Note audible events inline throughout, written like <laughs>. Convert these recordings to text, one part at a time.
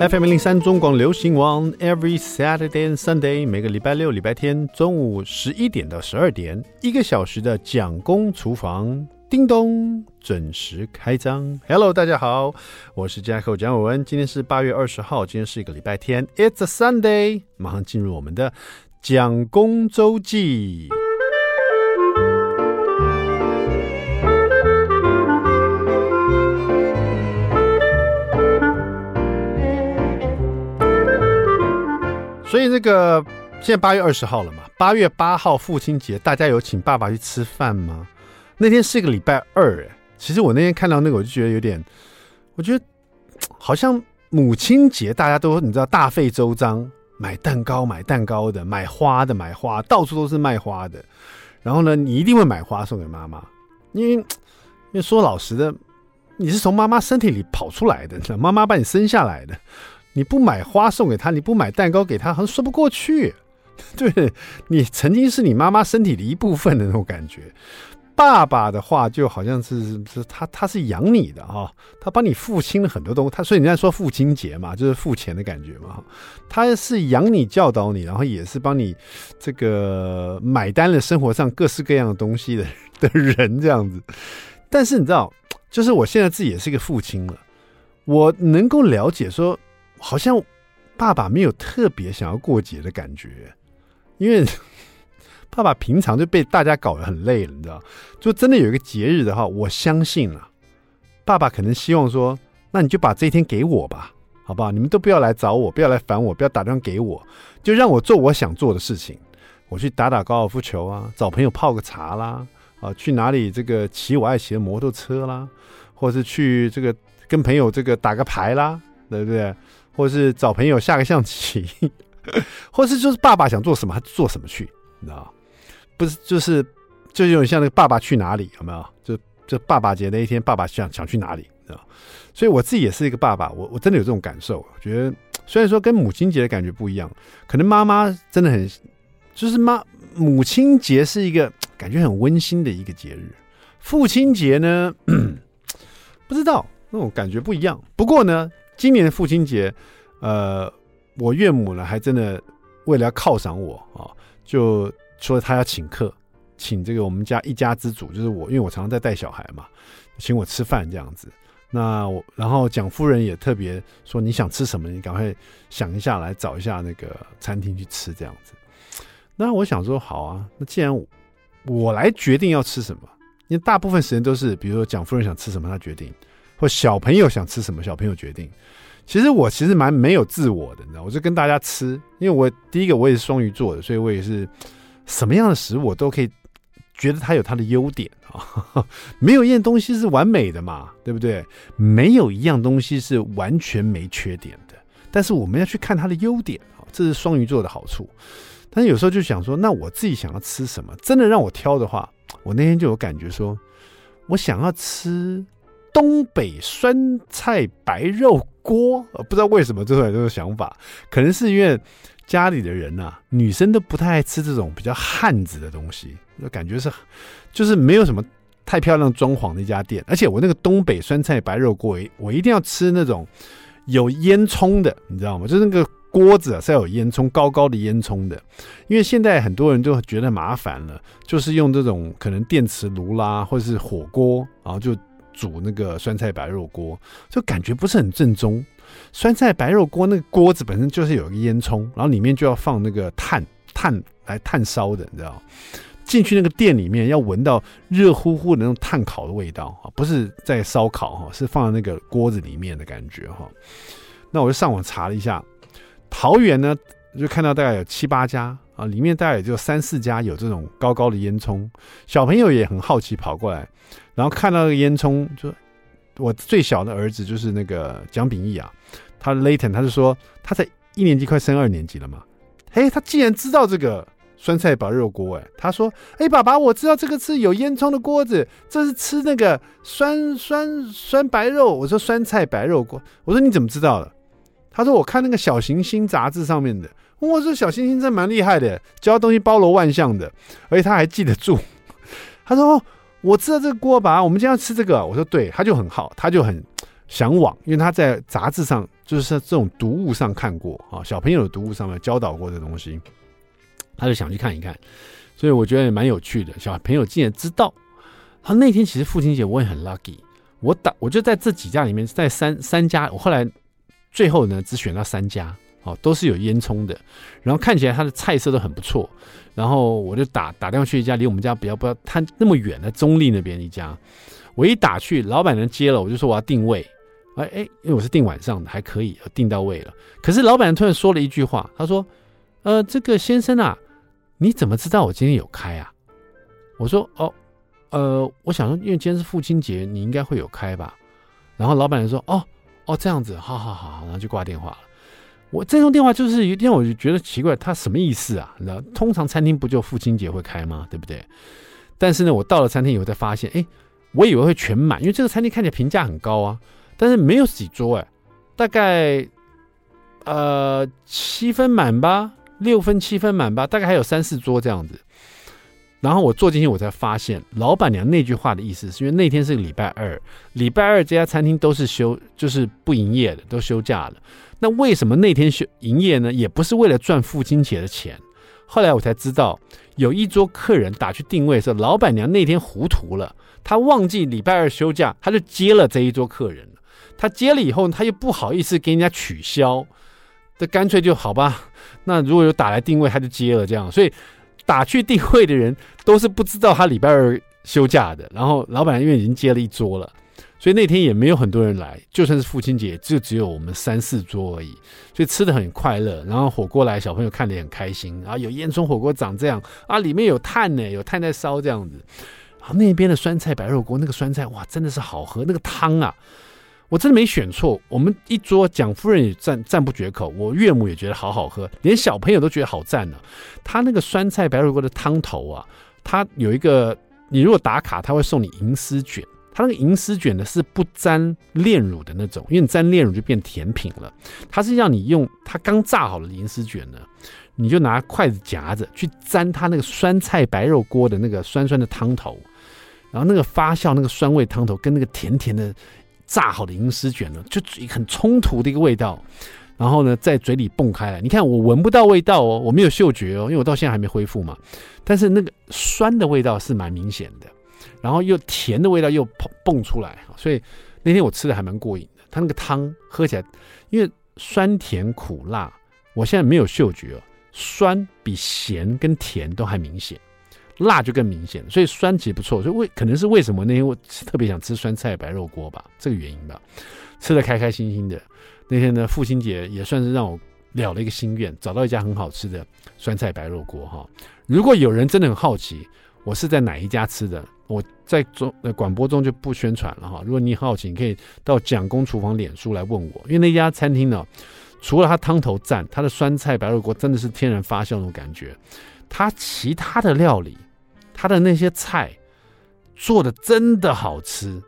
FM 零三中广流行网，Every Saturday and Sunday，每个礼拜六、礼拜天中午十一点到十二点，一个小时的蒋公厨房，叮咚，准时开张。Hello，大家好，我是 jack 蒋伟文，今天是八月二十号，今天是一个礼拜天，It's a Sunday，马上进入我们的蒋公周记。所以这个现在八月二十号了嘛，八月八号父亲节，大家有请爸爸去吃饭吗？那天是一个礼拜二，哎，其实我那天看到那个，我就觉得有点，我觉得好像母亲节大家都你知道大费周章买蛋糕、买蛋糕的，买花的、买花，到处都是卖花的。然后呢，你一定会买花送给妈妈，因为因为说老实的，你是从妈妈身体里跑出来的，妈妈把你生下来的。你不买花送给他，你不买蛋糕给他，好像说不过去。<laughs> 对，你曾经是你妈妈身体的一部分的那种感觉。爸爸的话就好像是是他他是养你的哈，他帮你付清了很多东西。他所以你在说父亲节嘛，就是付钱的感觉嘛。他是养你教导你，然后也是帮你这个买单了生活上各式各样的东西的的人这样子。但是你知道，就是我现在自己也是一个父亲了，我能够了解说。好像爸爸没有特别想要过节的感觉，因为 <laughs> 爸爸平常就被大家搞得很累了，你知道？就真的有一个节日的话，我相信了，爸爸可能希望说，那你就把这一天给我吧，好不好？你们都不要来找我，不要来烦我，不要打电话给我，就让我做我想做的事情，我去打打高尔夫球啊，找朋友泡个茶啦，啊，去哪里这个骑我爱骑的摩托车啦，或是去这个跟朋友这个打个牌啦，对不对？或是找朋友下个象棋，<laughs> 或是就是爸爸想做什么，他做什么去，你知道不是，就是就有点像那个《爸爸去哪里》，有没有？就就爸爸节那一天，爸爸想想去哪里，知道？所以我自己也是一个爸爸，我我真的有这种感受。我觉得虽然说跟母亲节的感觉不一样，可能妈妈真的很，就是妈母亲节是一个感觉很温馨的一个节日，父亲节呢，<clears throat> 不知道那种感觉不一样。不过呢。今年的父亲节，呃，我岳母呢还真的为了要犒赏我啊，就说他要请客，请这个我们家一家之主，就是我，因为我常常在带小孩嘛，请我吃饭这样子。那我，然后蒋夫人也特别说，你想吃什么，你赶快想一下来找一下那个餐厅去吃这样子。那我想说，好啊，那既然我，我来决定要吃什么，因为大部分时间都是，比如说蒋夫人想吃什么，她决定。或小朋友想吃什么，小朋友决定。其实我其实蛮没有自我的，你知道，我就跟大家吃。因为我第一个我也是双鱼座的，所以我也是什么样的食物我都可以觉得它有它的优点啊。<laughs> 没有一样东西是完美的嘛，对不对？没有一样东西是完全没缺点的。但是我们要去看它的优点啊，这是双鱼座的好处。但是有时候就想说，那我自己想要吃什么？真的让我挑的话，我那天就有感觉说，我想要吃。东北酸菜白肉锅，不知道为什么就会有这个想法，可能是因为家里的人呐、啊，女生都不太爱吃这种比较汉子的东西，就感觉是就是没有什么太漂亮装潢的一家店。而且我那个东北酸菜白肉锅，我一定要吃那种有烟囱的，你知道吗？就是那个锅子啊是要有烟囱，高高的烟囱的。因为现在很多人就觉得麻烦了，就是用这种可能电磁炉啦，或者是火锅，然后就。煮那个酸菜白肉锅，就感觉不是很正宗。酸菜白肉锅那个锅子本身就是有一个烟囱，然后里面就要放那个炭炭来炭烧的，你知道？进去那个店里面要闻到热乎乎的那种炭烤的味道啊，不是在烧烤哈，是放在那个锅子里面的感觉哈。那我就上网查了一下，桃园呢就看到大概有七八家啊，里面大概也就三四家有这种高高的烟囱。小朋友也很好奇跑过来。然后看到那个烟囱，就我最小的儿子就是那个蒋炳义啊，他 Layton 他就说他才一年级，快升二年级了嘛。嘿，他竟然知道这个酸菜白肉锅哎，他说：“哎，爸爸，我知道这个是有烟囱的锅子，这是吃那个酸酸酸白肉。”我说：“酸菜白肉锅。”我说：“你怎么知道的？”他说：“我看那个小行星杂志上面的。”我说：“小星星真蛮厉害的，教东西包罗万象的，而且他还记得住。<laughs> ”他说。我知道这个锅巴，我们今天要吃这个。我说对，他就很好，他就很向往，因为他在杂志上，就是这种读物上看过啊，小朋友的读物上面教导过的东西，他就想去看一看，所以我觉得也蛮有趣的。小朋友竟然知道，他那天其实父亲节我也很 lucky，我打我就在这几家里面，在三三家，我后来最后呢只选到三家，哦，都是有烟囱的，然后看起来他的菜色都很不错。然后我就打打电话去一家离我们家比较不要他那么远的中立那边一家，我一打去，老板娘接了，我就说我要定位，哎哎，因为我是订晚上的，还可以订到位了。可是老板娘突然说了一句话，他说：“呃，这个先生啊，你怎么知道我今天有开啊？”我说：“哦，呃，我想说，因为今天是父亲节，你应该会有开吧？”然后老板娘说：“哦哦，这样子，好好好，然后就挂电话了。”我这通电话就是有一天我就觉得奇怪，他什么意思啊？你知道，通常餐厅不就父亲节会开吗？对不对？但是呢，我到了餐厅以后才发现，哎，我以为会全满，因为这个餐厅看起来评价很高啊，但是没有几桌哎，大概呃七分满吧，六分七分满吧，大概还有三四桌这样子。然后我坐进去，我才发现老板娘那句话的意思，是因为那天是礼拜二，礼拜二这家餐厅都是休，就是不营业的，都休假了。那为什么那天休营业呢？也不是为了赚父亲节的钱。后来我才知道，有一桌客人打去定位的时候，老板娘那天糊涂了，她忘记礼拜二休假，她就接了这一桌客人。她接了以后，她又不好意思给人家取消，这干脆就好吧。那如果有打来定位，她就接了这样，所以。打去定位的人都是不知道他礼拜二休假的，然后老板娘因为已经接了一桌了，所以那天也没有很多人来，就算是父亲节，就只有我们三四桌而已，所以吃得很快乐。然后火锅来，小朋友看得很开心，然后有烟囱火锅长这样啊，里面有炭呢，有炭在烧这样子。好，那边的酸菜白肉锅，那个酸菜哇，真的是好喝，那个汤啊。我真的没选错，我们一桌蒋夫人也赞赞不绝口，我岳母也觉得好好喝，连小朋友都觉得好赞呢、他那个酸菜白肉锅的汤头啊，他有一个，你如果打卡，他会送你银丝卷。他那个银丝卷呢是不沾炼乳的那种，因为你沾炼乳就变甜品了。他是让你用他刚炸好的银丝卷呢，你就拿筷子夹着去沾它那个酸菜白肉锅的那个酸酸的汤头，然后那个发酵那个酸味汤头跟那个甜甜的。炸好的银丝卷呢，就很冲突的一个味道，然后呢，在嘴里蹦开来。你看，我闻不到味道哦，我没有嗅觉哦，因为我到现在还没恢复嘛。但是那个酸的味道是蛮明显的，然后又甜的味道又蹦蹦出来，所以那天我吃的还蛮过瘾的。它那个汤喝起来，因为酸甜苦辣，我现在没有嗅觉，酸比咸跟甜都还明显。辣就更明显，所以酸其实不错，所以为可能是为什么那天我特别想吃酸菜白肉锅吧，这个原因吧，吃的开开心心的。那天呢，父亲节也算是让我了了一个心愿，找到一家很好吃的酸菜白肉锅哈。如果有人真的很好奇我是在哪一家吃的，我在中呃广播中就不宣传了哈。如果你好奇，你可以到蒋公厨房脸书来问我，因为那家餐厅呢，除了它汤头赞，它的酸菜白肉锅真的是天然发酵那种感觉，它其他的料理。他的那些菜做的真的好吃，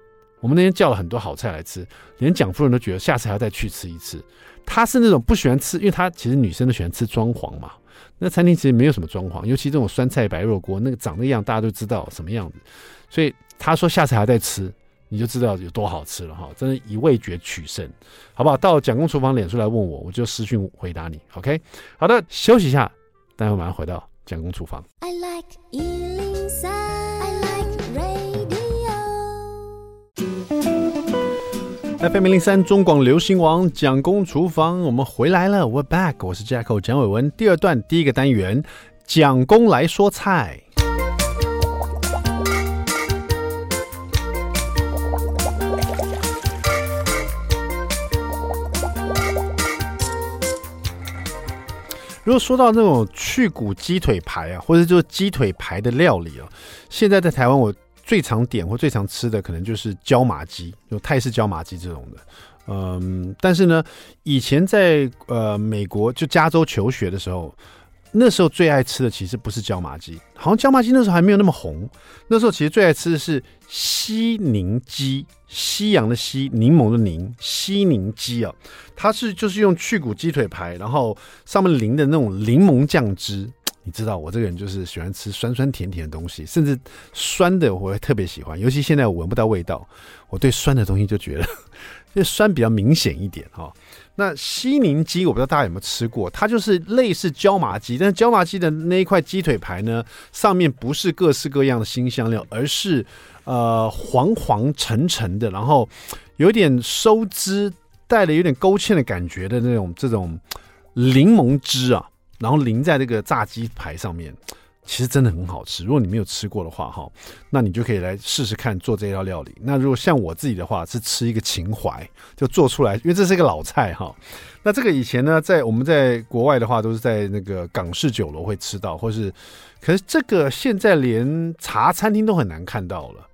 我们那天叫了很多好菜来吃，连蒋夫人都觉得下次还要再去吃一次。他是那种不喜欢吃，因为他其实女生都喜欢吃装潢嘛。那餐厅其实没有什么装潢，尤其这种酸菜白肉锅，那个长得样大家都知道什么样子。所以他说下次还在吃，你就知道有多好吃了哈！真的以味觉取胜，好不好？到蒋公厨房脸书来问我，我就私讯回答你。OK，好的，休息一下，待会马上回到蒋公厨房。I like FM 零零三中广流行王蒋公厨房，我们回来了，We're back，我是 Jacko 蒋伟文。第二段第一个单元，蒋公来说菜。如果说到那种去骨鸡腿排啊，或者就是鸡腿排的料理啊，现在在台湾我。最常点或最常吃的可能就是椒麻鸡，有泰式椒麻鸡这种的，嗯，但是呢，以前在呃美国就加州求学的时候，那时候最爱吃的其实不是椒麻鸡，好像椒麻鸡那时候还没有那么红，那时候其实最爱吃的是西柠鸡，西洋的西，柠檬的柠，西柠鸡啊，它是就是用去骨鸡腿排，然后上面淋的那种柠檬酱汁。你知道我这个人就是喜欢吃酸酸甜甜的东西，甚至酸的我会特别喜欢，尤其现在我闻不到味道，我对酸的东西就觉得 <laughs> 因为酸比较明显一点哈。那西宁鸡我不知道大家有没有吃过，它就是类似椒麻鸡，但是椒麻鸡的那一块鸡腿排呢，上面不是各式各样的新香料，而是呃黄黄沉沉的，然后有点收汁，带了有点勾芡的感觉的那种这种柠檬汁啊，然后淋在这个炸鸡排上面。其实真的很好吃，如果你没有吃过的话，哈，那你就可以来试试看做这道料理。那如果像我自己的话，是吃一个情怀，就做出来，因为这是一个老菜，哈。那这个以前呢，在我们在国外的话，都是在那个港式酒楼会吃到，或是，可是这个现在连茶餐厅都很难看到了。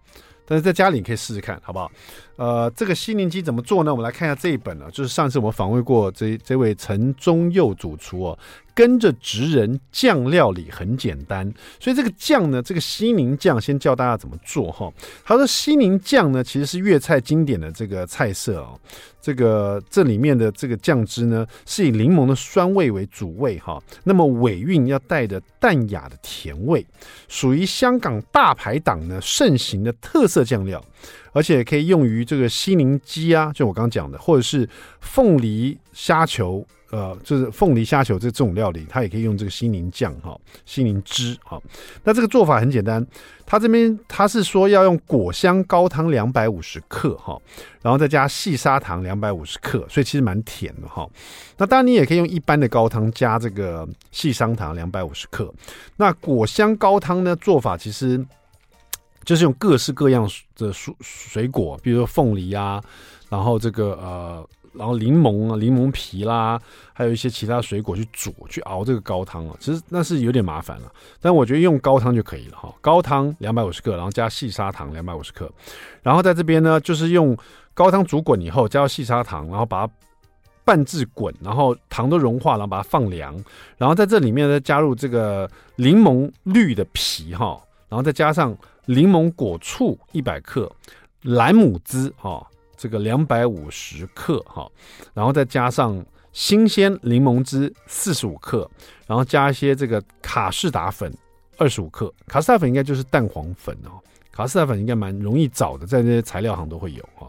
但是在家里你可以试试看，好不好？呃，这个西宁鸡怎么做呢？我们来看一下这一本呢，就是上次我们访问过这这位陈忠佑主厨哦。跟着职人酱料理很简单，所以这个酱呢，这个西宁酱先教大家怎么做哈。他说西宁酱呢，其实是粤菜经典的这个菜色哦。这个这里面的这个酱汁呢，是以柠檬的酸味为主味哈。那么尾韵要带着淡雅的甜味，属于香港大排档呢盛行的特色酱料，而且可以用于这个西宁鸡啊，就我刚刚讲的，或者是凤梨虾球。呃，就是凤梨虾球这这种料理，它也可以用这个西宁酱哈，西宁汁哈。那这个做法很简单，它这边它是说要用果香高汤两百五十克哈，然后再加细砂糖两百五十克，所以其实蛮甜的哈。那当然你也可以用一般的高汤加这个细砂糖两百五十克。那果香高汤呢，做法其实就是用各式各样的水水果，比如说凤梨啊，然后这个呃。然后柠檬啊，柠檬皮啦，还有一些其他水果去煮去熬这个高汤啊，其实那是有点麻烦了，但我觉得用高汤就可以了哈。高汤两百五十克，然后加细砂糖两百五十克，然后在这边呢，就是用高汤煮滚以后，加细砂糖，然后把它拌至滚，然后糖都融化，然后把它放凉，然后在这里面呢，加入这个柠檬绿的皮哈，然后再加上柠檬果醋一百克，兰姆汁哈。这个两百五十克哈，然后再加上新鲜柠檬汁四十五克，然后加一些这个卡士达粉二十五克。卡士达粉应该就是蛋黄粉哦，卡士达粉应该蛮容易找的，在那些材料行都会有哈。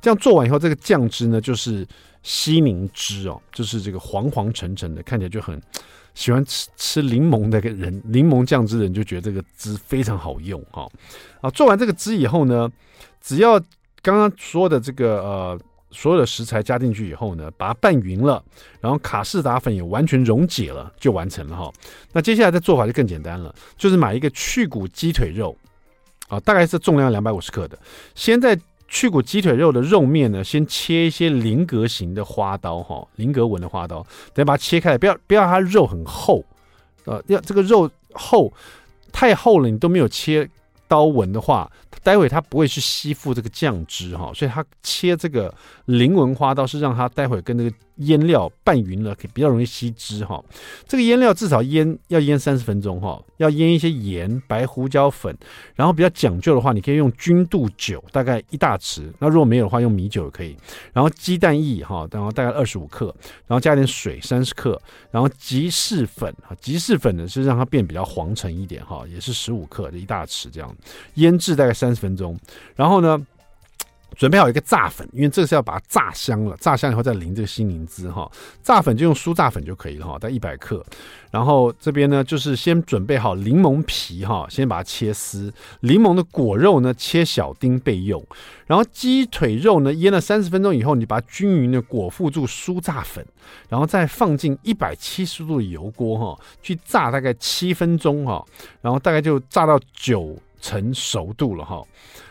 这样做完以后，这个酱汁呢就是西宁汁哦，就是这个黄黄沉沉的，看起来就很喜欢吃吃柠檬的人，柠檬酱汁的人就觉得这个汁非常好用哈。啊，做完这个汁以后呢，只要刚刚说的这个呃，所有的食材加进去以后呢，把它拌匀了，然后卡士达粉也完全溶解了，就完成了哈。那接下来的做法就更简单了，就是买一个去骨鸡腿肉，啊，大概是重量两百五十克的。先在去骨鸡腿肉的肉面呢，先切一些菱格形的花刀哈，菱格纹的花刀，等把它切开，不要不要它肉很厚，呃，要这个肉厚太厚了，你都没有切刀纹的话。待会它不会去吸附这个酱汁哈，所以它切这个菱纹花刀是让它待会跟那个。腌料拌匀了，可以比较容易吸汁哈。这个腌料至少腌要腌三十分钟哈，要腌一些盐、白胡椒粉，然后比较讲究的话，你可以用君度酒，大概一大匙。那如果没有的话，用米酒也可以。然后鸡蛋液哈，然后大概二十五克，然后加点水三十克，然后吉士粉啊，吉士粉呢是让它变比较黄橙一点哈，也是十五克的一大匙这样，腌制大概三十分钟，然后呢。准备好一个炸粉，因为这是要把它炸香了，炸香以后再淋这个西宁汁哈。炸粉就用酥炸粉就可以了哈，大概一百克。然后这边呢，就是先准备好柠檬皮哈，先把它切丝。柠檬的果肉呢，切小丁备用。然后鸡腿肉呢，腌了三十分钟以后，你把它均匀的裹覆住酥炸粉，然后再放进一百七十度的油锅哈，去炸大概七分钟哈，然后大概就炸到九成熟度了哈。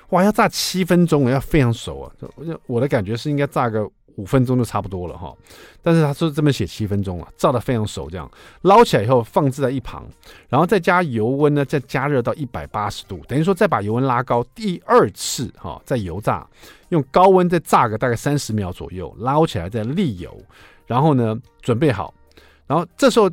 哇，要炸七分钟，要非常熟啊！我的感觉是应该炸个五分钟就差不多了哈。但是他说这么写七分钟啊，炸得非常熟，这样捞起来以后放置在一旁，然后再加油温呢，再加热到一百八十度，等于说再把油温拉高，第二次哈再油炸，用高温再炸个大概三十秒左右，捞起来再沥油，然后呢准备好，然后这时候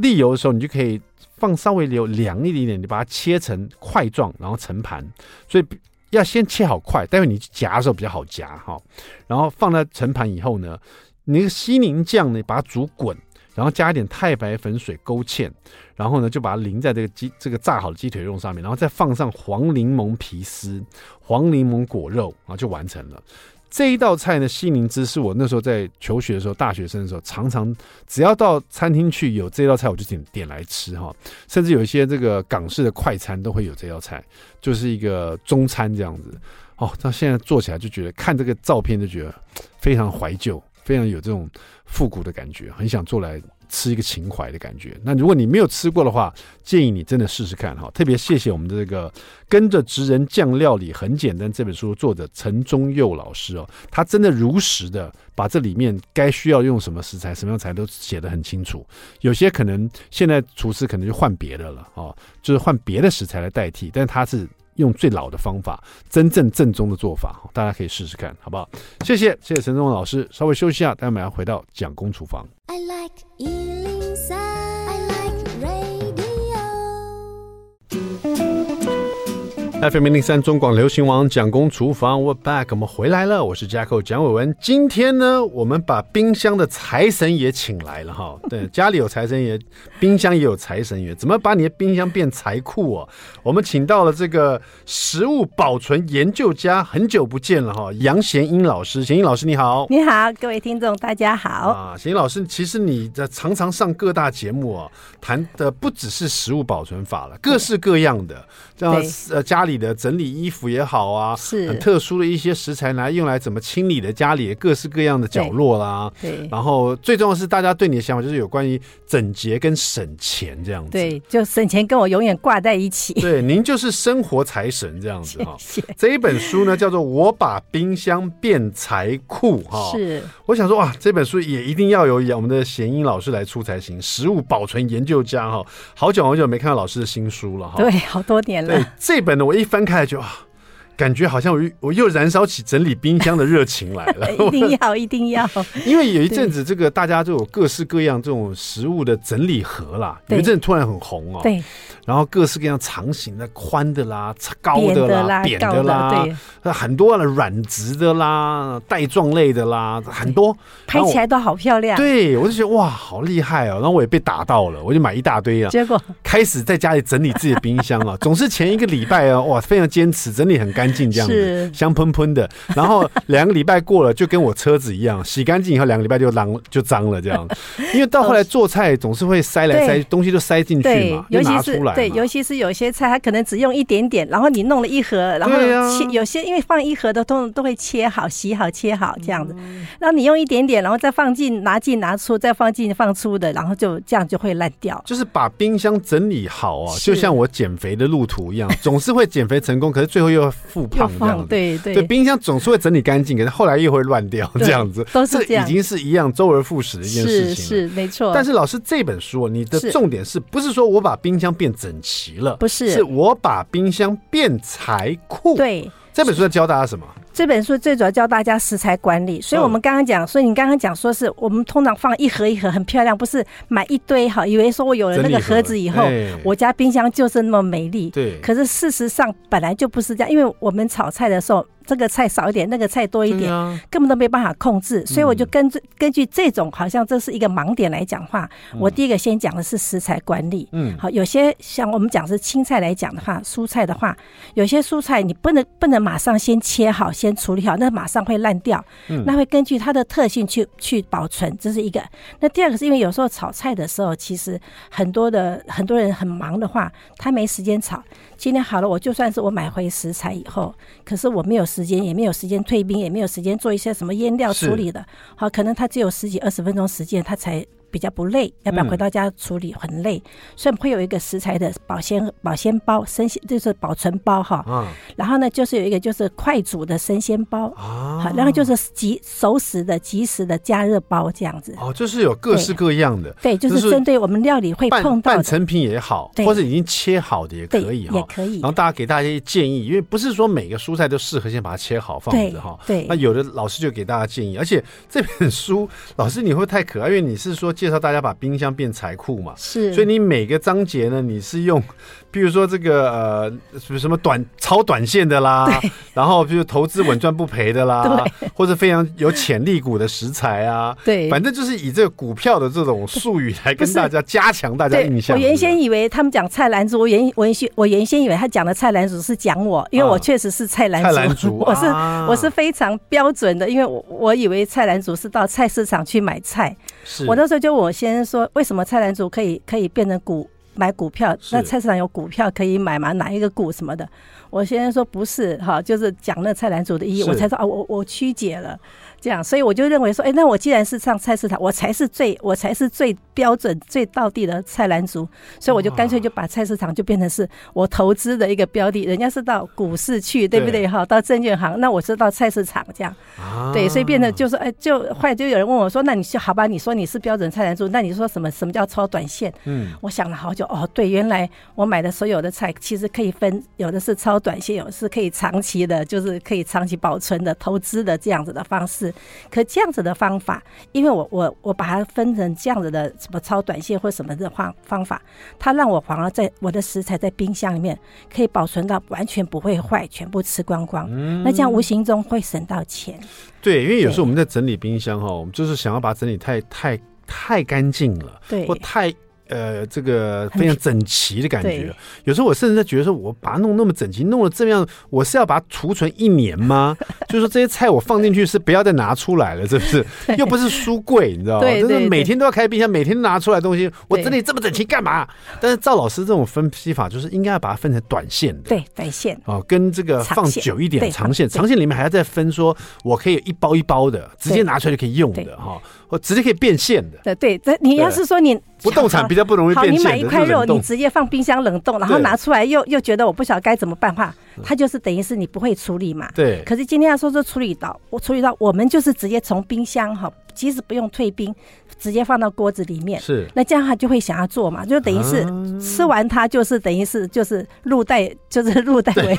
沥油的时候，你就可以放稍微留凉一点点，你把它切成块状，然后盛盘，所以。要先切好块，待会你夹的时候比较好夹哈。然后放在盛盘以后呢，你那个西宁酱呢，把它煮滚，然后加一点太白粉水勾芡，然后呢就把它淋在这个鸡这个炸好的鸡腿肉上面，然后再放上黄柠檬皮丝、黄柠檬果肉，然后就完成了。这一道菜呢，西宁汁是我那时候在求学的时候，大学生的时候，常常只要到餐厅去有这道菜，我就点点来吃哈。甚至有一些这个港式的快餐都会有这道菜，就是一个中餐这样子。哦，到现在做起来就觉得看这个照片就觉得非常怀旧，非常有这种复古的感觉，很想做来。吃一个情怀的感觉。那如果你没有吃过的话，建议你真的试试看哈。特别谢谢我们的这个跟着职人酱料理很简单这本书作者陈忠佑老师哦，他真的如实的把这里面该需要用什么食材、什么样材都写得很清楚。有些可能现在厨师可能就换别的了哦，就是换别的食材来代替，但他是。用最老的方法，真正正宗的做法，大家可以试试看，好不好？谢谢，谢谢陈忠老师。稍微休息一下，待会我们要回到蒋公厨房。I like FM 零零三中广流行王蒋公厨房，We're back，我们回来了。我是 Jacko 蒋伟文。今天呢，我们把冰箱的财神爷请来了哈。<laughs> 对，家里有财神爷，冰箱也有财神爷。怎么把你的冰箱变财库哦？我们请到了这个食物保存研究家，很久不见了哈，杨贤英老师。贤英老师你好，你好，各位听众大家好啊。贤英老师，其实你的常常上各大节目啊，谈的不只是食物保存法了，各式各样的，这样呃家。里的整理衣服也好啊，是很特殊的一些食材来用来怎么清理的家里的各式各样的角落啦。对，然后最重要的是大家对你的想法就是有关于整洁跟省钱这样子。对，就省钱跟我永远挂在一起。对，您就是生活财神这样子哈。<laughs> 这一本书呢叫做《我把冰箱变财库》哈。是，我想说哇，这本书也一定要有我们的贤英老师来出才行，食物保存研究家哈。好久好久没看到老师的新书了哈。对，好多年了。对，这本呢我。一翻开就啊，感觉好像我我又燃烧起整理冰箱的热情来了。<laughs> 一定要，一定要，<laughs> 因为有一阵子这个大家就有各式各样这种食物的整理盒啦，有一阵突然很红哦。对。然后各式各样长形的、宽的啦、高的啦、扁的啦，对，很多的软质的啦、带状类的啦，很多，拍起来都好漂亮。对，我就觉得哇，好厉害哦！然后我也被打到了，我就买一大堆啊。结果开始在家里整理自己的冰箱啊，<laughs> 总是前一个礼拜啊，哇，非常坚持整理很干净这样子，香喷喷的。然后两个礼拜过了，就跟我车子一样，洗干净以后两个礼拜就脏 <laughs> 就脏了这样。因为到后来做菜总是会塞来塞东西，就塞进去嘛，尤其是。对，尤其是有些菜，它可能只用一点点，然后你弄了一盒，然后切，有些因为放一盒的都都会切好、洗好、切好这样子，然后你用一点点，然后再放进、拿进、拿出，再放进、放出的，然后就这样就会烂掉。就是把冰箱整理好啊，就像我减肥的路途一样，总是会减肥成功，可是最后又复胖这样子。对对，对，冰箱总是会整理干净，可是后来又会乱掉这样子，都是这样，已经是一样周而复始的一件事情。是是没错。但是老师这本书，你的重点是不是说我把冰箱变整？整齐了，不是？是我把冰箱变财库。对，这本书在教大家什么？这本书最主要教大家食材管理。所以我们刚刚讲，所以你刚刚讲说是我们通常放一盒一盒很漂亮，不是买一堆哈，以为说我有了那个盒子以后，我家冰箱就是那么美丽。对，可是事实上本来就不是这样，因为我们炒菜的时候。这个菜少一点，那个菜多一点，啊、根本都没办法控制。所以我就根据、嗯、根据这种，好像这是一个盲点来讲话。嗯、我第一个先讲的是食材管理。嗯，好，有些像我们讲是青菜来讲的话，蔬菜的话，有些蔬菜你不能不能马上先切好，先处理好，那马上会烂掉。嗯，那会根据它的特性去去保存，这是一个。那第二个是因为有时候炒菜的时候，其实很多的很多人很忙的话，他没时间炒。今天好了，我就算是我买回食材以后，可是我没有时间，也没有时间退冰，也没有时间做一些什么腌料处理的。好，可能他只有十几二十分钟时间，他才。比较不累，要不要回到家处理很累，嗯、所以会有一个食材的保鲜保鲜包，生鲜就是保存包哈。嗯、然后呢，就是有一个就是快煮的生鲜包啊，好，然后就是即熟食的即时的加热包这样子。哦，就是有各式各样的。对，对，就是针对我们料理会碰到的半成品也好，或者已经切好的也可以哈，也可以。然后大家给大家一些建议，因为不是说每个蔬菜都适合先把它切好放着哈。对。那有的老师就给大家建议，而且这本书老师你会太可爱，因为你是说介绍大家把冰箱变财库嘛，是，所以你每个章节呢，你是用，比如说这个呃，什么短超短线的啦，然后比如投资稳赚不赔的啦，<laughs> 或者非常有潜力股的食材啊，对，反正就是以这个股票的这种术语来跟大家加强大家印象。我原先以为他们讲菜篮子，我原我原先我原先以为他讲的菜篮子是讲我，因为我确实是菜篮子，菜篮族，<laughs> 我是我是非常标准的，因为我我以为菜篮族是到菜市场去买菜。是。我那时候就我先说，为什么菜篮族可以可以变成股买股票？那菜市场有股票可以买吗？哪一个股什么的？我先生说不是哈，就是讲那菜篮子的意义，我才说啊，我我曲解了。这样，所以我就认为说，哎，那我既然是上菜市场，我才是最，我才是最标准、最道地的菜篮族，所以我就干脆就把菜市场就变成是我投资的一个标的。人家是到股市去，对不对？哈，到证券行，那我是到菜市场这样。对，所以变得就是，哎，就后来就有人问我说，那你就好吧？你说你是标准菜篮族，那你说什么？什么叫超短线？嗯，我想了好久，哦，对，原来我买的所有的菜其实可以分，有的是超短线，有的是可以长期的，就是可以长期保存的投资的这样子的方式。可这样子的方法，因为我我我把它分成这样子的什么超短线或什么的方方法，它让我反而在我的食材在冰箱里面可以保存到完全不会坏，全部吃光光。嗯，那这样无形中会省到钱。对，因为有时候我们在整理冰箱哈，我们就是想要把它整理太太太干净了，对，或太。呃，这个非常整齐的感觉。有时候我甚至在觉得说，我把它弄那么整齐，弄了这样，我是要把它储存一年吗？<laughs> 就是说这些菜我放进去是不要再拿出来了，是不是？又不是书柜，你知道吗？就是每天都要开冰箱，每天拿出来东西，我整理这么整齐干嘛？但是赵老师这种分析法，就是应该要把它分成短线的，对，短线哦，跟这个放久一点长线，长线里面还要再分说，我可以一包一包的，直接拿出来就可以用的哈，或直接可以变现的。对对，你要是说你。不动产比较不容易变现。好，你买一块肉，你直接放冰箱冷冻，然后拿出来又又觉得我不晓得该怎么办话，它就是等于是你不会处理嘛。对。可是今天要说说处理到，我处理到，我们就是直接从冰箱哈，即使不用退冰。直接放到锅子里面，是那这样他就会想要做嘛，就等于是吃完它就是等于是就是入袋 <laughs> 就是入袋为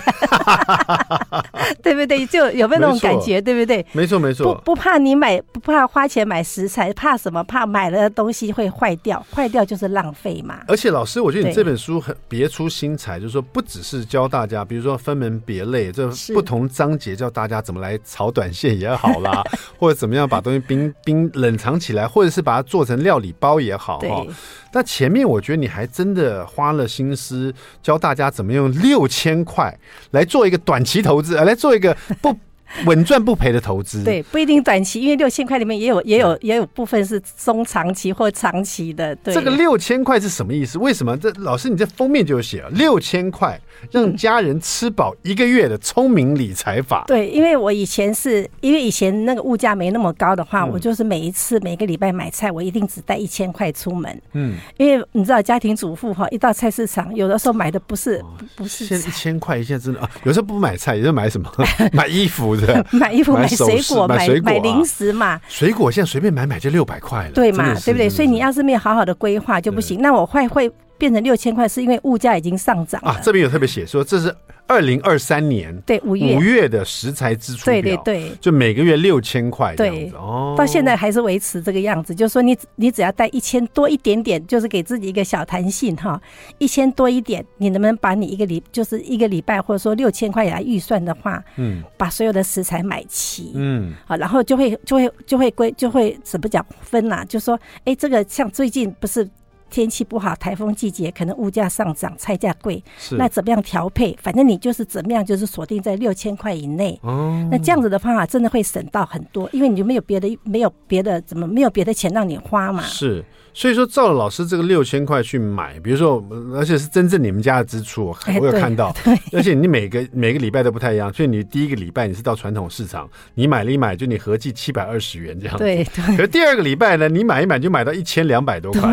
<laughs> 对不对？就有没有那种感觉？对不对？没错没错，不不怕你买，不怕花钱买食材，怕什么？怕买了东西会坏掉，坏掉就是浪费嘛。而且老师，我觉得你这本书很别出心裁，就是说不只是教大家，比如说分门别类，这不同章节教大家怎么来炒短线也好啦，<laughs> 或者怎么样把东西冰冰冷藏起来，或者是把把它做成料理包也好哈，那前面我觉得你还真的花了心思教大家怎么用六千块来做一个短期投资，来做一个不。<laughs> 稳赚不赔的投资，对，不一定短期，因为六千块里面也有也有也有部分是中长期或长期的。对，这个六千块是什么意思？为什么这老师你这封面就写了六千块让家人吃饱一个月的聪明理财法？对，因为我以前是因为以前那个物价没那么高的话，我就是每一次每个礼拜买菜，我一定只带一千块出门。嗯，因为你知道家庭主妇哈，一到菜市场，有的时候买的不是不是现在一千块，现在真的啊，有时候不买菜，有时候买什么？<laughs> 买衣服。<laughs> 买衣服、买水果、买买零食嘛，水果现在随便买买就六百块了，对嘛？对不对？所以你要是没有好好的规划就不行。那我会会变成六千块，是因为物价已经上涨了啊。这边有特别写说这是。二零二三年对五月五月的食材支出表，对对对，就每个月六千块这样子哦，到现在还是维持这个样子，就是说你你只要带一千多一点点，就是给自己一个小弹性哈，一千多一点，你能不能把你一个礼就是一个礼拜或者说六千块来预算的话，嗯，把所有的食材买齐，嗯，好，然后就会就会就会归就会怎么讲分呐、啊，就说哎，这个像最近不是。天气不好，台风季节，可能物价上涨，菜价贵。是，那怎么样调配？反正你就是怎么样，就是锁定在六千块以内。哦，那这样子的方法真的会省到很多，因为你就没有别的，没有别的，怎么没有别的钱让你花嘛？是。所以说，照了老师这个六千块去买，比如说，而且是真正你们家的支出，我有看到。对，而且你每个每个礼拜都不太一样，所以你第一个礼拜你是到传统市场，你买了一买，就你合计七百二十元这样子。对。可是第二个礼拜呢，你买一买就买到一千两百多块。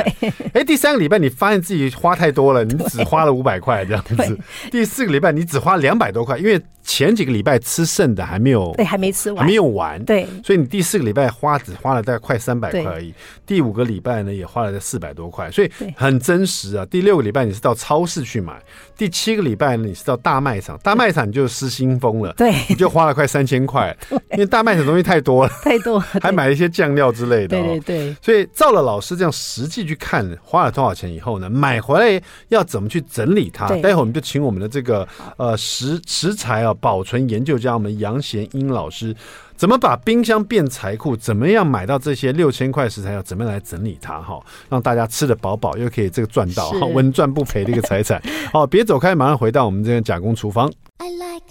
哎，第三个礼拜你发现自己花太多了，你只花了五百块这样子。第四个礼拜你只花两百多块，因为前几个礼拜吃剩的还没有，对，还没吃完，还没有完，对，所以你第四个礼拜花只花了大概快三百块而已。第五个礼拜呢也花了在四百多块，所以很真实啊。第六个礼拜你是到超市去买，第七个礼拜呢你是到大卖场，大卖场你就失心疯了，对，你就花了快三千块，<laughs> 因为大卖场东西太多了，太多，<laughs> 还买了一些酱料之类的，对对对。所以照了老师这样实际去看花了多少钱以后呢，买回来要怎么去整理它？待会儿我们就请我们的这个呃食食材啊保存研究。家我们杨贤英老师怎么把冰箱变财库，怎么样买到这些六千块食材，要怎么样来整理它哈，让大家吃得饱饱，又可以这个赚到哈，稳赚不赔的一个财产。<laughs> 好，别走开，马上回到我们这个假工厨房。I like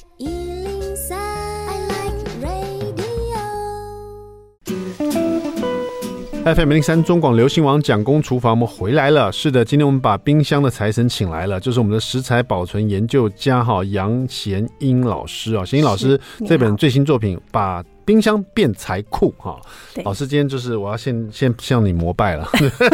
FM 零三中广流行网蒋公厨房，我们回来了。是的，今天我们把冰箱的财神请来了，就是我们的食材保存研究家哈杨贤英老师啊，贤英老师这本最新作品把。冰箱变财库哈，老师今天就是我要先先向你膜拜了，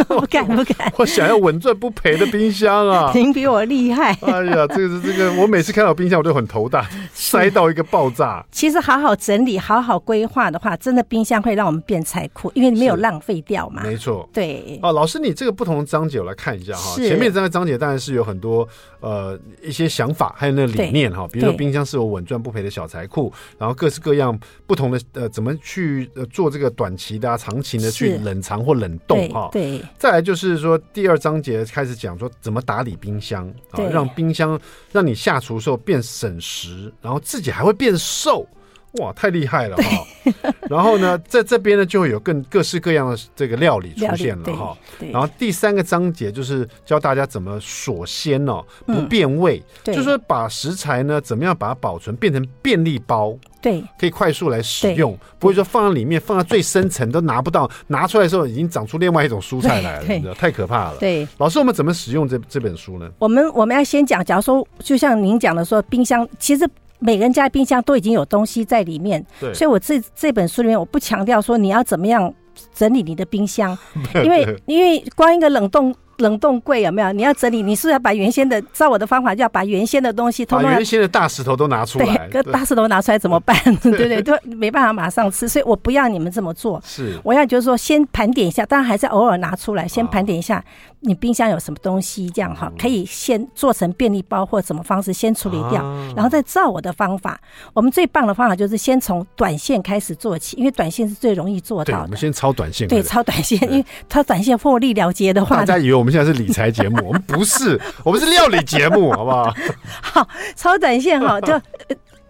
我 <laughs> 敢不敢，<laughs> 我想要稳赚不赔的冰箱啊，<laughs> 您比我厉害。哎呀，这个是这个，我每次看到冰箱我都很头大，塞到一个爆炸。其实好好整理、好好规划的话，真的冰箱会让我们变财库，因为你没有浪费掉嘛。没错，对。哦，老师，你这个不同的章节我来看一下哈，前面这个章节当然是有很多呃一些想法，还有那个理念哈，比如说冰箱是有稳赚不赔的小财库，然后各式各样不同的呃怎么去。去做这个短期的、啊、长期的去冷藏或冷冻哈，对。再来就是说，第二章节开始讲说怎么打理冰箱啊，让冰箱让你下厨时候变省时，然后自己还会变瘦，哇，太厉害了哈。<laughs> 然后呢，在这边呢就会有更各式各样的这个料理出现了哈。然后第三个章节就是教大家怎么锁鲜哦，不变味，就是说把食材呢怎么样把它保存变成便利包。对，可以快速来使用，不会说放在里面，放在最深层都拿不到，拿出来的时候已经长出另外一种蔬菜来了，你知道，太可怕了。对，老师，我们怎么使用这这本书呢？我们我们要先讲，假如说，就像您讲的说，冰箱其实每个人家冰箱都已经有东西在里面，所以我这这本书里面我不强调说你要怎么样整理你的冰箱，<laughs> 因为因为光一个冷冻。冷冻柜有没有？你要整理，你是不是要把原先的，照我的方法，就要把原先的东西，通通把原先的大石头都拿出来。对，<laughs> 大石头拿出来怎么办？对对对，都没办法马上吃，所以我不要你们这么做。是，我要就是说，先盘点一下，当然还是偶尔拿出来，先盘点一下你冰箱有什么东西，这样哈，可以先做成便利包或什么方式先处理掉，然后再照我的方法。我们最棒的方法就是先从短线开始做起，因为短线是最容易做到的。我们先超短线。对，超短线，因为超短线获利了结的话，大家以为我们。现在是理财节目，我们不是，我们是料理节目，好不好？<laughs> 好，超短线哈，就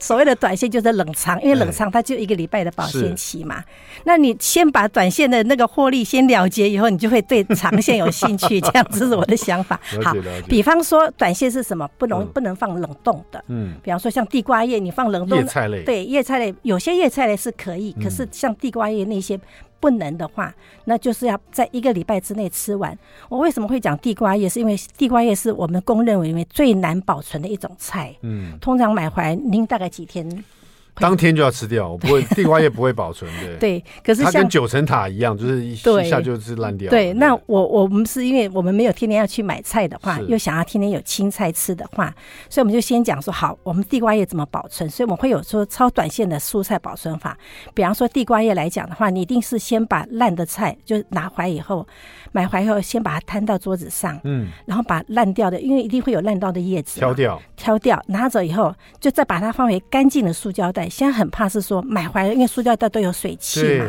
所谓的短线就是冷藏，因为冷藏它就一个礼拜的保鲜期嘛。那你先把短线的那个获利先了结以后，你就会对长线有兴趣。这样子是我的想法。<laughs> 好，比方说短线是什么？不能不能放冷冻的。嗯，比方说像地瓜叶，你放冷冻叶菜类，对叶菜类，有些叶菜类是可以，可是像地瓜叶那些。不能的话，那就是要在一个礼拜之内吃完。我为什么会讲地瓜叶？是因为地瓜叶是我们公认为最难保存的一种菜。嗯，通常买回来，您大概几天？当天就要吃掉，我不会 <laughs> 地瓜叶不会保存的。对，可是它跟九层塔一样，就是一下就是烂掉。对，那我我们是因为我们没有天天要去买菜的话，又想要天天有青菜吃的话，所以我们就先讲说好，我们地瓜叶怎么保存。所以我们会有说超短线的蔬菜保存法。比方说地瓜叶来讲的话，你一定是先把烂的菜就拿回来以后，买回来以后先把它摊到桌子上，嗯，然后把烂掉的，因为一定会有烂掉的叶子，挑掉，挑掉，拿走以后，就再把它放回干净的塑胶袋。现在很怕是说买回来，因为塑胶袋都有水汽嘛，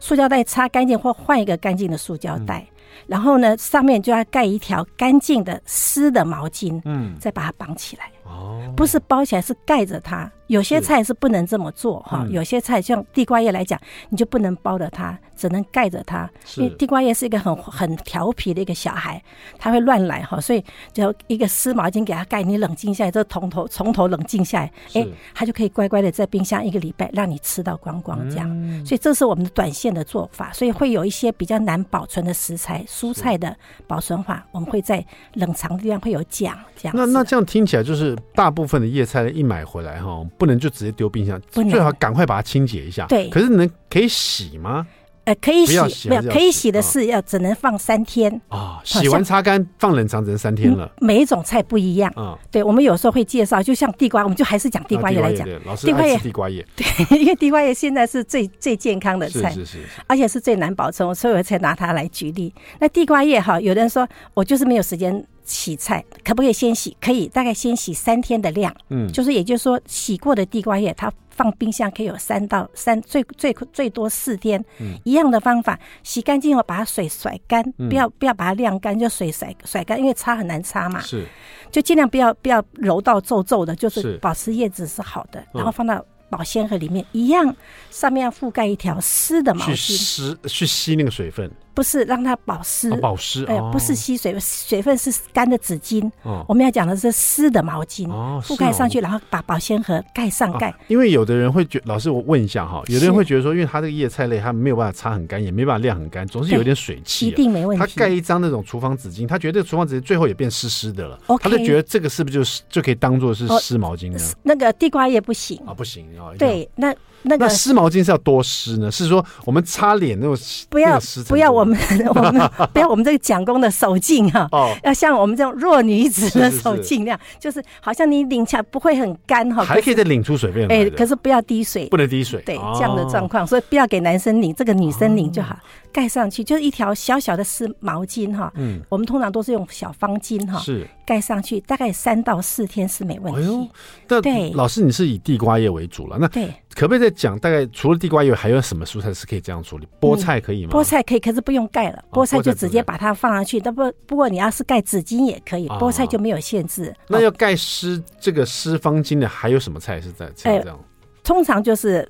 塑胶袋擦干净或换一个干净的塑胶袋，嗯、然后呢，上面就要盖一条干净的湿的毛巾，嗯，再把它绑起来。哦，不是包起来，是盖着它。有些菜是不能这么做哈，有些菜像地瓜叶来讲，你就不能包着它，只能盖着它。因为地瓜叶是一个很很调皮的一个小孩，他会乱来哈，所以就一个湿毛巾给他盖。你冷静下来，这从头从头冷静下来，哎，他就可以乖乖的在冰箱一个礼拜，让你吃到光光这样。所以这是我们的短线的做法。所以会有一些比较难保存的食材、蔬菜的保存法，我们会在冷藏的地方会有讲这样。那那这样听起来就是大部分的叶菜一买回来哈。不能就直接丢冰箱，最好赶快把它清洁一下。对，可是能可以洗吗？呃，可以洗，没有可以洗的是要只能放三天啊。洗完擦干放冷藏只能三天了。每一种菜不一样啊。对，我们有时候会介绍，就像地瓜，我们就还是讲地瓜叶来讲。老师地瓜叶地瓜叶。<laughs> 对，因为地瓜叶现在是最最健康的菜，是是是，而且是最难保存，所以我才拿它来举例。那地瓜叶哈，有人说我就是没有时间。洗菜可不可以先洗？可以，大概先洗三天的量。嗯，就是也就是说，洗过的地瓜叶，它放冰箱可以有三到三最最最多四天。嗯，一样的方法，洗干净后把它水甩干，不要不要把它晾干，就水甩甩干，因为擦很难擦嘛。是，就尽量不要不要揉到皱皱的，就是保持叶子是好的，然后放到。保鲜盒里面一样，上面要覆盖一条湿的毛巾，去湿去吸那个水分，不是让它保湿，哦、保湿，哎、呃，不是吸水，水分是干的纸巾。哦，我们要讲的是湿的毛巾，哦，覆盖上去，然后把保鲜盒盖上盖、啊。因为有的人会觉，老师我问一下哈，有的人会觉得说，因为它这个叶菜类，它没有办法擦很干，也没办法晾很干，总是有点水汽，一定没问题。他盖一张那种厨房纸巾，他觉得这个厨房纸巾最后也变湿湿的了他就觉得这个是不是就是就可以当做是湿毛巾呢、哦？那个地瓜叶不行啊，不行啊，对，那。那个湿毛巾是要多湿呢？是说我们擦脸那种不要不要我们 <laughs> 我们不要我们这个蒋公的手劲哈，哦，要像我们这种弱女子的手劲那样，就是好像你拧起来不会很干哈，还可以再拧出水面来。哎，可是不要滴水，不能滴水，对这样的状况，所以不要给男生拧，这个女生拧就好，盖上去就是一条小小的湿毛巾哈。嗯，我们通常都是用小方巾哈，是盖上去，大概三到四天是没问题。哎呦，对，老师你是以地瓜叶为主了，那对。可不可以再讲大概除了地瓜以外，还有什么蔬菜是可以这样处理？菠菜可以吗？菠菜可以，可是不用盖了，菠菜就直接把它放上去。但不不过你要是盖纸巾也可以，菠菜就没有限制。那要盖湿这个湿方巾的还有什么菜是在这样？通常就是。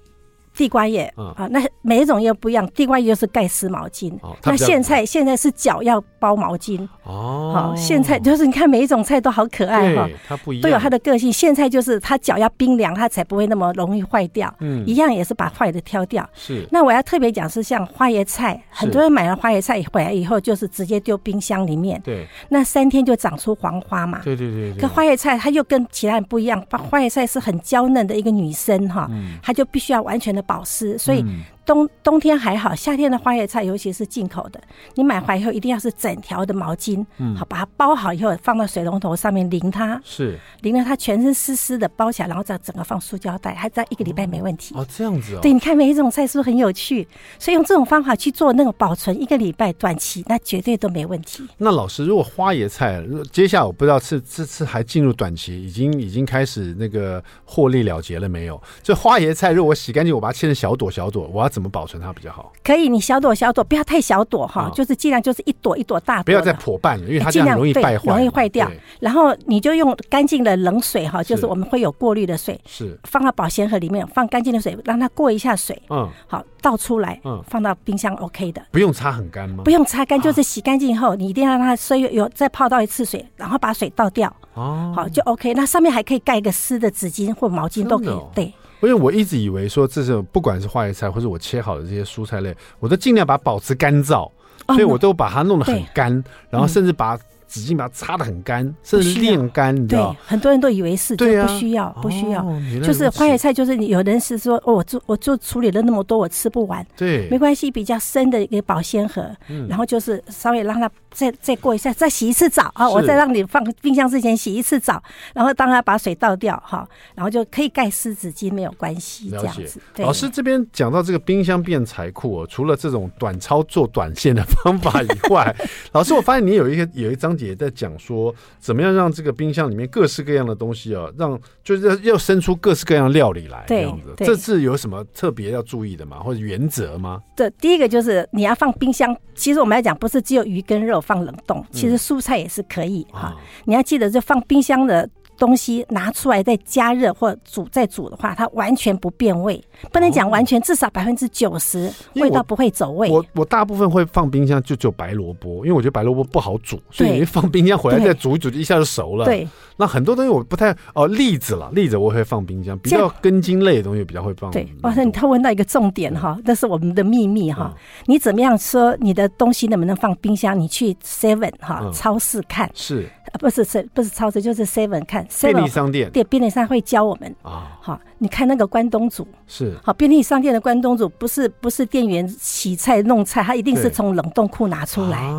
地瓜叶啊，那每一种又不一样。地瓜叶就是盖湿毛巾，那苋菜现在是脚要包毛巾哦。好，苋菜就是你看每一种菜都好可爱哈，它不一样，都有它的个性。苋菜就是它脚要冰凉，它才不会那么容易坏掉。嗯，一样也是把坏的挑掉。是。那我要特别讲是像花椰菜，很多人买了花椰菜回来以后就是直接丢冰箱里面。对。那三天就长出黄花嘛。对对对。可花椰菜它又跟其他人不一样，花椰菜是很娇嫩的一个女生哈，它就必须要完全的。保湿，所以冬冬天还好，夏天的花椰菜，尤其是进口的，你买回来以后一定要是整条的毛巾，嗯，好，把它包好以后放到水龙头上面淋它，是淋了它全身湿湿的包起来，然后再整个放塑胶袋，还在一个礼拜没问题。哦，这样子哦。对，你看每一种菜是不是很有趣？所以用这种方法去做那个保存一个礼拜短期，那绝对都没问题。那老师，如果花椰菜，接下来我不知道是这次还进入短期，已经已经开始那个获利了结了没有？这花椰菜如果我洗干净，我把它切成小朵小朵，我要怎么保存它比较好？可以，你小朵小朵，不要太小朵哈，就是尽量就是一朵一朵大朵，不要再破瓣了，因为它这样容易败坏，容易坏掉。然后你就用干净的冷水哈，就是我们会有过滤的水，是。放到保鲜盒里面，放干净的水，让它过一下水，嗯，好倒出来，嗯，放到冰箱 OK 的。不用擦很干吗？不用擦干，就是洗干净以后，你一定要让它稍微有再泡到一次水，然后把水倒掉，哦，好就 OK。那上面还可以盖一个湿的纸巾或毛巾都可以，对。因为我一直以为说，这是不管是花椰菜或者我切好的这些蔬菜类，我都尽量把它保持干燥，所以我都把它弄得很干，然后甚至把。纸巾把它擦得很干，甚至晾干，你知道？对，很多人都以为是，就不需要，不需要。就是花椰菜，就是有人是说，哦，我做我做处理了那么多，我吃不完。对，没关系，比较深的一个保鲜盒，然后就是稍微让它再再过一下，再洗一次澡啊，我再让你放冰箱之前洗一次澡，然后当它把水倒掉哈，然后就可以盖湿纸巾，没有关系，这样子。老师这边讲到这个冰箱变财库，除了这种短操作短线的方法以外，<laughs> 老师我发现你有一个有一章节在讲说，怎么样让这个冰箱里面各式各样的东西啊，让就是要要生出各式各样料理来，这样子。这是有什么特别要注意的吗？或者原则吗？对，第一个就是你要放冰箱。其实我们来讲，不是只有鱼跟肉放冷冻，其实蔬菜也是可以哈。你要记得，就放冰箱的。东西拿出来再加热或煮再煮的话，它完全不变味，不能讲完全，至少百分之九十味道不会走味。我我大部分会放冰箱，就只有白萝卜，因为我觉得白萝卜不好煮，所以你放冰箱回来再煮一煮，一下就熟了。对，那很多东西我不太哦，栗子了，栗子我会放冰箱，比较根茎类的东西比较会放。对，哇塞，你他问到一个重点哈，那是我们的秘密哈。你怎么样说你的东西能不能放冰箱？你去 Seven 哈超市看是。不是是，不是超市，就是 Seven 看便利商店，对，便利商店会教我们啊。好，你看那个关东煮是好，便利商店的关东煮不是不是店员洗菜弄菜，他一定是从冷冻库拿出来，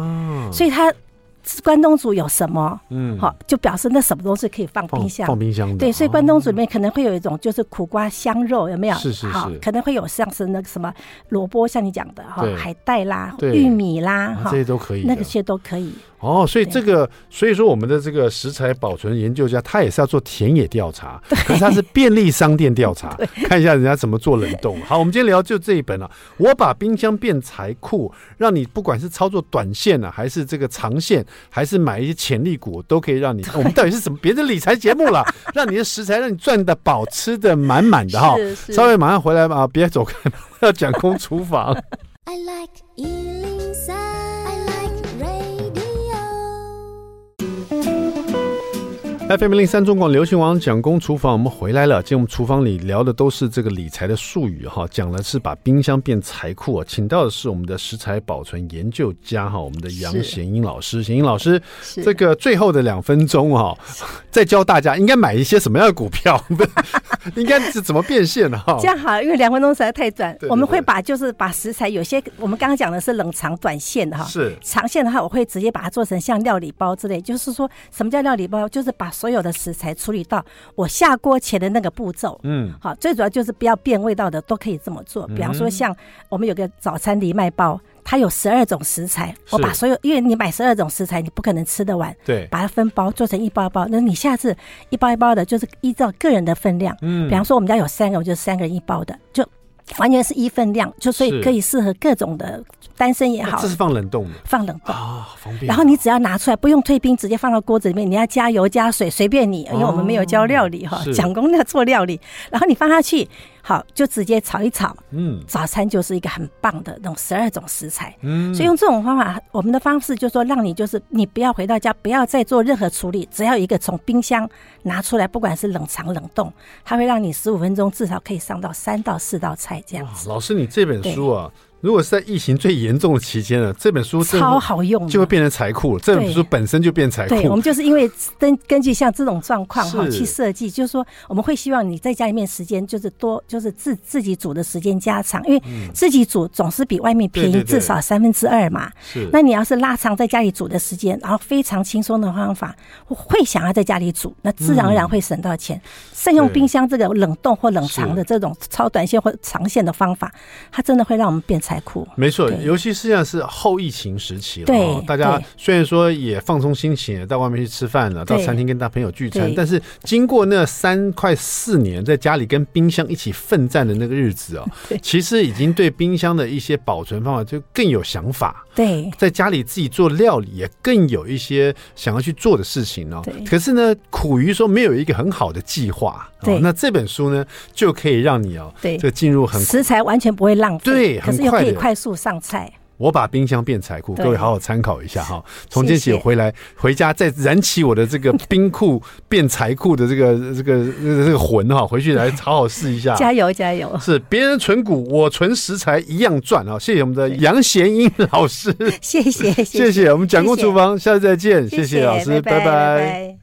所以他。关东煮有什么？嗯，好，就表示那什么东西可以放冰箱，放，放冰箱的。对，所以关东煮里面可能会有一种就是苦瓜香肉，有没有？是是是。好，可能会有像是那个什么萝卜，像你讲的哈，海带啦，玉米啦，哈，这些都可以，那个些都可以。哦，所以这个，所以说我们的这个食材保存研究家，他也是要做田野调查，可是他是便利商店调查，<laughs> 看一下人家怎么做冷冻。好，我们今天聊就这一本了，啊。我把冰箱变财库，让你不管是操作短线啊，还是这个长线，还是买一些潜力股，都可以让你。<laughs> 我们到底是什么别的理财节目了？<laughs> 让你的食材让你赚的饱，吃的满满的哈。稍微马上回来吧，别走开，<laughs> 要讲空厨房。I like，FM 零三中广流行王蒋工厨房，我们回来了。今天我们厨房里聊的都是这个理财的术语哈，讲的是把冰箱变财库啊。请到的是我们的食材保存研究家哈，我们的杨贤英老师。贤英老师，这个最后的两分钟哈，再教大家应该买一些什么样的股票，<laughs> <laughs> 应该是怎么变现的哈。这样好，因为两分钟实在太短，我们会把就是把食材有些我们刚刚讲的是冷藏短线的哈，是长线的话，我会直接把它做成像料理包之类。就是说什么叫料理包？就是把所有的食材处理到我下锅前的那个步骤，嗯，好，最主要就是不要变味道的都可以这么做。比方说，像我们有个早餐藜麦包，它有十二种食材，我把所有，因为你买十二种食材，你不可能吃得完，对，把它分包做成一包一包。那你下次一包一包的，就是依照个人的分量，嗯，比方说我们家有三个，我就三个人一包的，就完全是一份量，就所以可以适合各种的。单身也好，这是放冷冻的，放冷冻啊，方便。然后你只要拿出来，不用退冰，直接放到锅子里面。你要加油加水，随便你，因为我们没有教料理哈，讲工要做料理。然后你放下去，好，就直接炒一炒。嗯，早餐就是一个很棒的那种十二种食材。嗯，所以用这种方法，我们的方式就是说，让你就是你不要回到家，不要再做任何处理，只要一个从冰箱拿出来，不管是冷藏冷冻，它会让你十五分钟至少可以上到三到四道菜这样子。老师，你这本书啊。如果是在疫情最严重的期间呢，这本书超好用，就会变成财库了。这本书本身就变财库。对，我们就是因为根根据像这种状况哈去设计，就是说我们会希望你在家里面时间就是多，就是自自己煮的时间加长，因为自己煮总是比外面便宜至少三分之二嘛。是。那你要是拉长在家里煮的时间，然后非常轻松的方法，会想要在家里煮，那自然而然会省到钱。善用冰箱这个冷冻或冷藏的这种超短线或长线的方法，它真的会让我们变。财库没错，尤其实际上是后疫情时期了，对，大家虽然说也放松心情，到外面去吃饭了，到餐厅跟大朋友聚餐，但是经过那三快四年在家里跟冰箱一起奋战的那个日子哦，<laughs> 其实已经对冰箱的一些保存方法就更有想法。对，在家里自己做料理也更有一些想要去做的事情哦。可是呢，苦于说没有一个很好的计划。对，那这本书呢就可以让你哦，对，这进入很食材完全不会浪费，对，很快。可以快速上菜。我把冰箱变财库，各位好好参考一下哈。从今天起回来回家再燃起我的这个冰库 <laughs> 变财库的这个这个这个魂哈，回去来好好试一下。加油加油！是别人存股，我存食材一样赚啊！谢谢我们的杨贤英老师，<laughs> 谢谢 <laughs> 谢谢，我们蒋公厨房，下次再见，谢谢老师，拜拜。